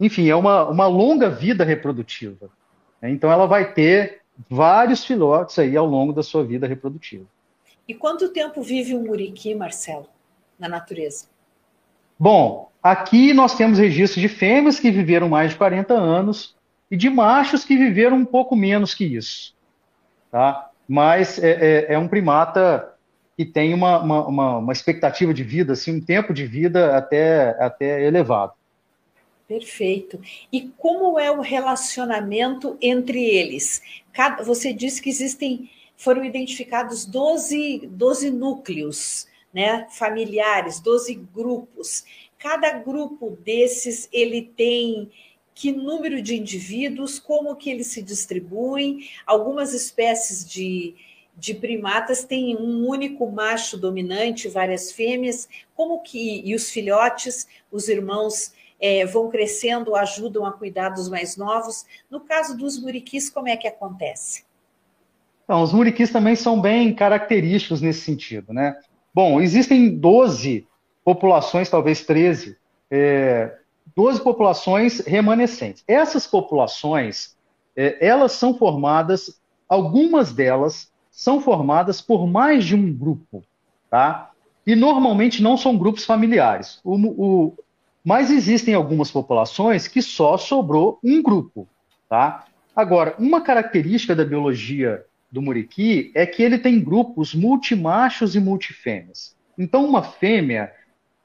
enfim, é uma, uma longa vida reprodutiva. É, então, ela vai ter vários filhotes aí ao longo da sua vida reprodutiva. E quanto tempo vive um muriqui, Marcelo, na natureza? Bom, aqui nós temos registros de fêmeas que viveram mais de 40 anos, e de machos que viveram um pouco menos que isso. Tá? Mas é, é, é um primata que tem uma, uma, uma, expectativa de vida, assim, um tempo de vida até, até elevado. Perfeito. E como é o relacionamento entre eles? Você disse que existem, foram identificados 12, 12 núcleos né, familiares, 12 grupos. Cada grupo desses ele tem que número de indivíduos, como que eles se distribuem. Algumas espécies de, de primatas têm um único macho dominante, várias fêmeas, como que e os filhotes, os irmãos é, vão crescendo, ajudam a cuidar dos mais novos. No caso dos muriquis, como é que acontece? Então, os muriquis também são bem característicos nesse sentido, né? Bom, existem 12 populações, talvez 13, é, 12 populações remanescentes. Essas populações, é, elas são formadas, algumas delas são formadas por mais de um grupo, tá? E normalmente não são grupos familiares. O, o, mas existem algumas populações que só sobrou um grupo, tá? Agora, uma característica da biologia do muriqui é que ele tem grupos multimachos e multifêmeas. Então, uma fêmea,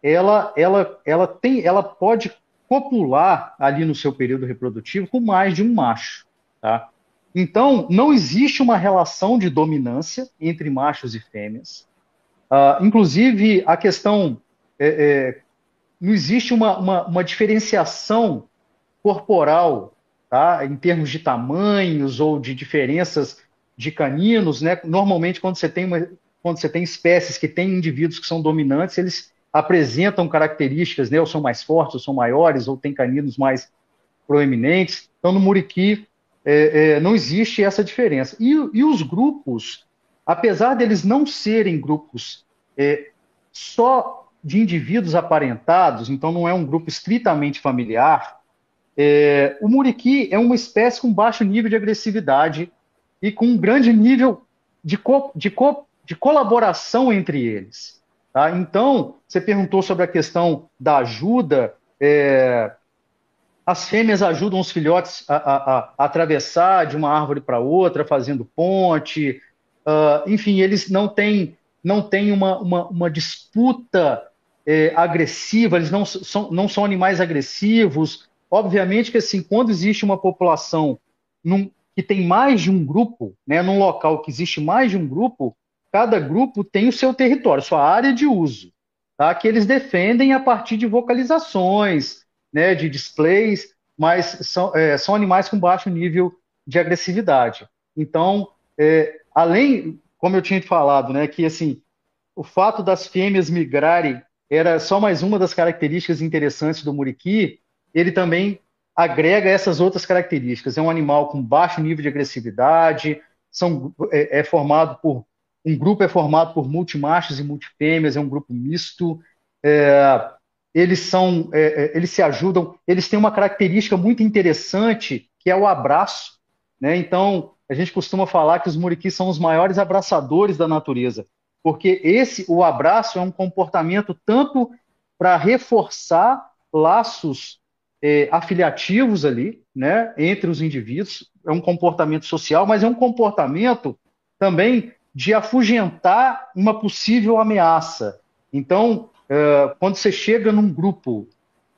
ela, ela, ela, tem, ela pode copular ali no seu período reprodutivo com mais de um macho. Tá? Então, não existe uma relação de dominância entre machos e fêmeas. Uh, inclusive, a questão. É, é, não existe uma, uma, uma, diferenciação corporal, tá? em termos de tamanhos ou de diferenças de caninos, né? Normalmente, quando você tem uma, quando você tem espécies que têm indivíduos que são dominantes, eles apresentam características, né? Ou são mais fortes, ou são maiores, ou têm caninos mais proeminentes. Então, no muriqui é, é, não existe essa diferença. E, e, os grupos, apesar deles não serem grupos é, só de indivíduos aparentados, então não é um grupo estritamente familiar, é, o muriqui é uma espécie com baixo nível de agressividade e com um grande nível de, co de, co de colaboração entre eles. Tá? Então, você perguntou sobre a questão da ajuda. É, as fêmeas ajudam os filhotes a, a, a atravessar de uma árvore para outra, fazendo ponte. Uh, enfim, eles não têm, não têm uma, uma, uma disputa é, agressiva, eles não são, não são animais agressivos. Obviamente que assim, quando existe uma população num, que tem mais de um grupo, né, num local que existe mais de um grupo, cada grupo tem o seu território, sua área de uso, tá? que eles defendem a partir de vocalizações, né, de displays, mas são, é, são animais com baixo nível de agressividade. Então, é, além, como eu tinha falado, né, que assim, o fato das fêmeas migrarem era só mais uma das características interessantes do muriqui, ele também agrega essas outras características. É um animal com baixo nível de agressividade, são, é, é formado por um grupo é formado por multimachos e multifêmeas, é um grupo misto. É, eles são, é, é, eles se ajudam. Eles têm uma característica muito interessante que é o abraço. Né? Então, a gente costuma falar que os muriquis são os maiores abraçadores da natureza, porque esse, o abraço, é um comportamento tanto para reforçar laços é, afiliativos ali, né, entre os indivíduos, é um comportamento social, mas é um comportamento também de afugentar uma possível ameaça. Então, é, quando você chega num grupo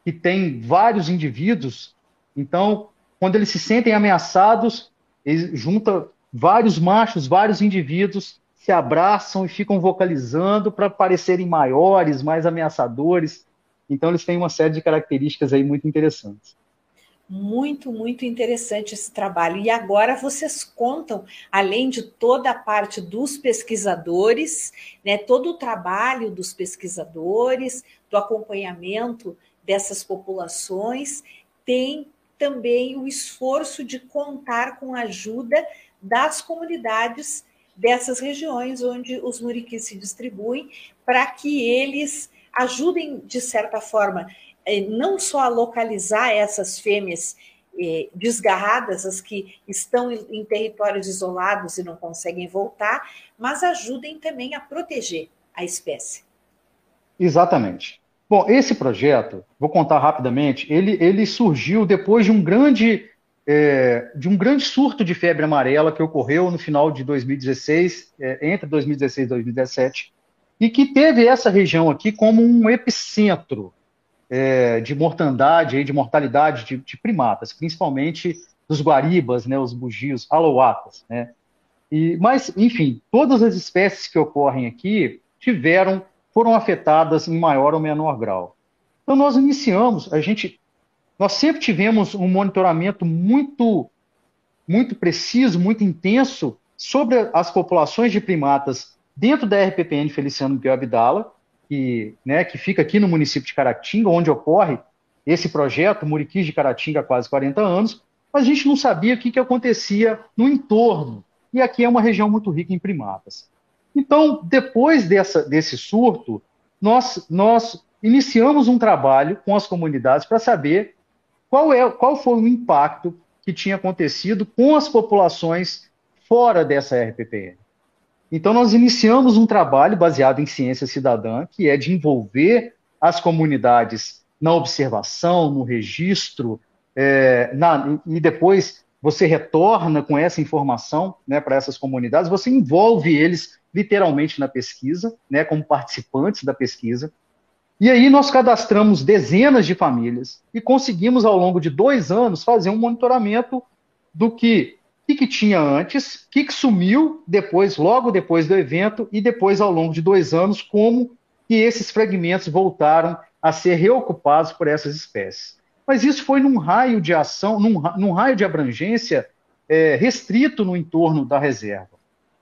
que tem vários indivíduos, então, quando eles se sentem ameaçados, eles junta vários machos, vários indivíduos, se abraçam e ficam vocalizando para parecerem maiores, mais ameaçadores. Então, eles têm uma série de características aí muito interessantes. Muito, muito interessante esse trabalho. E agora vocês contam, além de toda a parte dos pesquisadores, né, todo o trabalho dos pesquisadores, do acompanhamento dessas populações, tem também o esforço de contar com a ajuda das comunidades dessas regiões onde os muriquis se distribuem, para que eles ajudem, de certa forma, eh, não só a localizar essas fêmeas eh, desgarradas, as que estão em territórios isolados e não conseguem voltar, mas ajudem também a proteger a espécie. Exatamente. Bom, esse projeto, vou contar rapidamente, ele, ele surgiu depois de um grande é, de um grande surto de febre amarela que ocorreu no final de 2016, é, entre 2016 e 2017, e que teve essa região aqui como um epicentro é, de mortandade, de mortalidade de, de, primatas, principalmente dos guaribas, né, os bugios, alouatas. Né? E, mas, enfim, todas as espécies que ocorrem aqui tiveram, foram afetadas em maior ou menor grau. Então, nós iniciamos, a gente, nós sempre tivemos um monitoramento muito, muito preciso, muito intenso sobre as populações de primatas dentro da RPPN Feliciano Abdala, que, né, que fica aqui no município de Caratinga, onde ocorre esse projeto, Muriquis de Caratinga, há quase 40 anos, mas a gente não sabia o que, que acontecia no entorno. E aqui é uma região muito rica em primatas. Então, depois dessa, desse surto, nós, nós iniciamos um trabalho com as comunidades para saber qual, é, qual foi o impacto que tinha acontecido com as populações fora dessa RPPN. Então, nós iniciamos um trabalho baseado em ciência cidadã, que é de envolver as comunidades na observação, no registro, é, na, e depois você retorna com essa informação né, para essas comunidades, você envolve eles literalmente na pesquisa, né, como participantes da pesquisa. E aí nós cadastramos dezenas de famílias e conseguimos, ao longo de dois anos, fazer um monitoramento do que que, que tinha antes, o que, que sumiu depois, logo depois do evento, e depois, ao longo de dois anos, como que esses fragmentos voltaram a ser reocupados por essas espécies. Mas isso foi num raio de ação, num, num raio de abrangência é, restrito no entorno da reserva.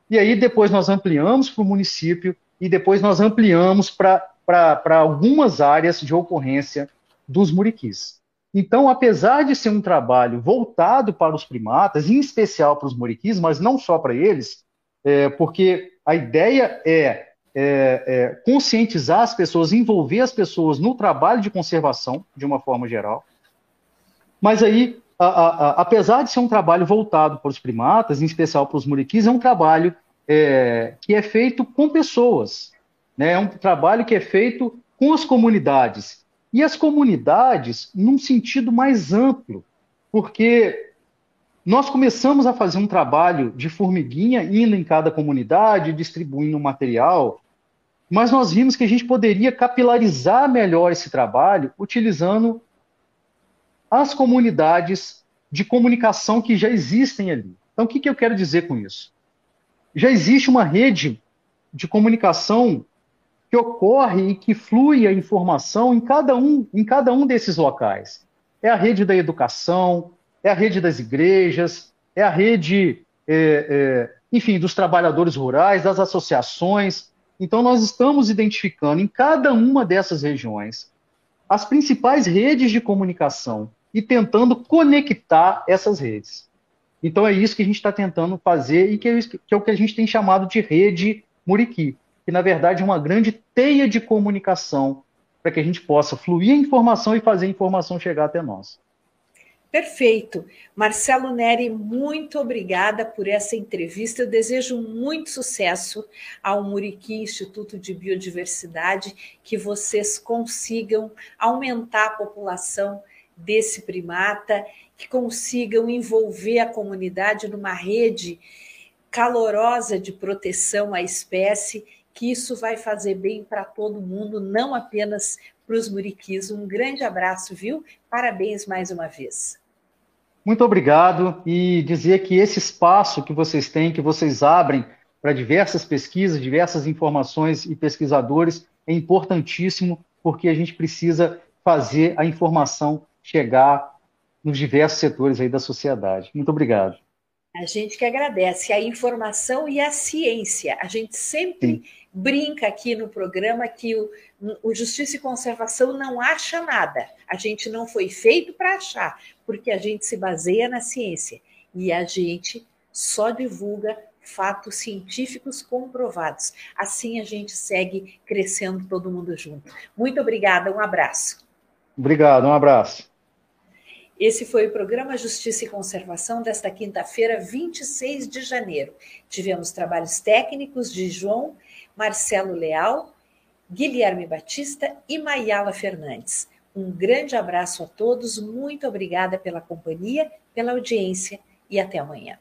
E aí depois nós ampliamos para o município e depois nós ampliamos para algumas áreas de ocorrência dos muriquis. Então, apesar de ser um trabalho voltado para os primatas, em especial para os moriquis, mas não só para eles, é, porque a ideia é, é, é, conscientizar as pessoas, envolver as pessoas no trabalho de conservação, de uma forma geral. Mas aí, a, a, a, apesar de ser um trabalho voltado para os primatas, em especial para os moriquis, é um trabalho é, que é feito com pessoas. Né? É um trabalho que é feito com as comunidades. E as comunidades, num sentido mais amplo, porque nós começamos a fazer um trabalho de formiguinha, indo em cada comunidade, distribuindo material, mas nós vimos que a gente poderia capilarizar melhor esse trabalho utilizando as comunidades de comunicação que já existem ali. Então, o que, que eu quero dizer com isso? Já existe uma rede de comunicação que ocorre e que flui a informação em cada um, em cada um desses locais. É a rede da educação, é a rede das igrejas, é a rede, é, é, enfim, dos trabalhadores rurais, das associações. Então, nós estamos identificando em cada uma dessas regiões as principais redes de comunicação e tentando conectar essas redes. Então, é isso que a gente está tentando fazer e que é, que é o que a gente tem chamado de rede Muriqui que na verdade é uma grande teia de comunicação para que a gente possa fluir a informação e fazer a informação chegar até nós. Perfeito. Marcelo Neri, muito obrigada por essa entrevista. Eu desejo muito sucesso ao Muriqui Instituto de Biodiversidade, que vocês consigam aumentar a população desse primata, que consigam envolver a comunidade numa rede calorosa de proteção à espécie que isso vai fazer bem para todo mundo, não apenas para os muriquis. Um grande abraço, viu? Parabéns mais uma vez. Muito obrigado e dizer que esse espaço que vocês têm, que vocês abrem para diversas pesquisas, diversas informações e pesquisadores é importantíssimo porque a gente precisa fazer a informação chegar nos diversos setores aí da sociedade. Muito obrigado. A gente que agradece a informação e a ciência. A gente sempre Sim. brinca aqui no programa que o, o, Justiça e Conservação não acha nada. A gente não foi feito para achar, porque a gente se baseia na ciência e a gente só divulga fatos científicos comprovados. Assim a gente segue crescendo todo mundo junto. Muito obrigada, um abraço. Obrigado, um abraço. Esse foi o programa Justiça e Conservação desta quinta-feira, 26 de janeiro. Tivemos trabalhos técnicos de João Marcelo Leal, Guilherme Batista e Maiala Fernandes. Um grande abraço a todos, muito obrigada pela companhia, pela audiência e até amanhã.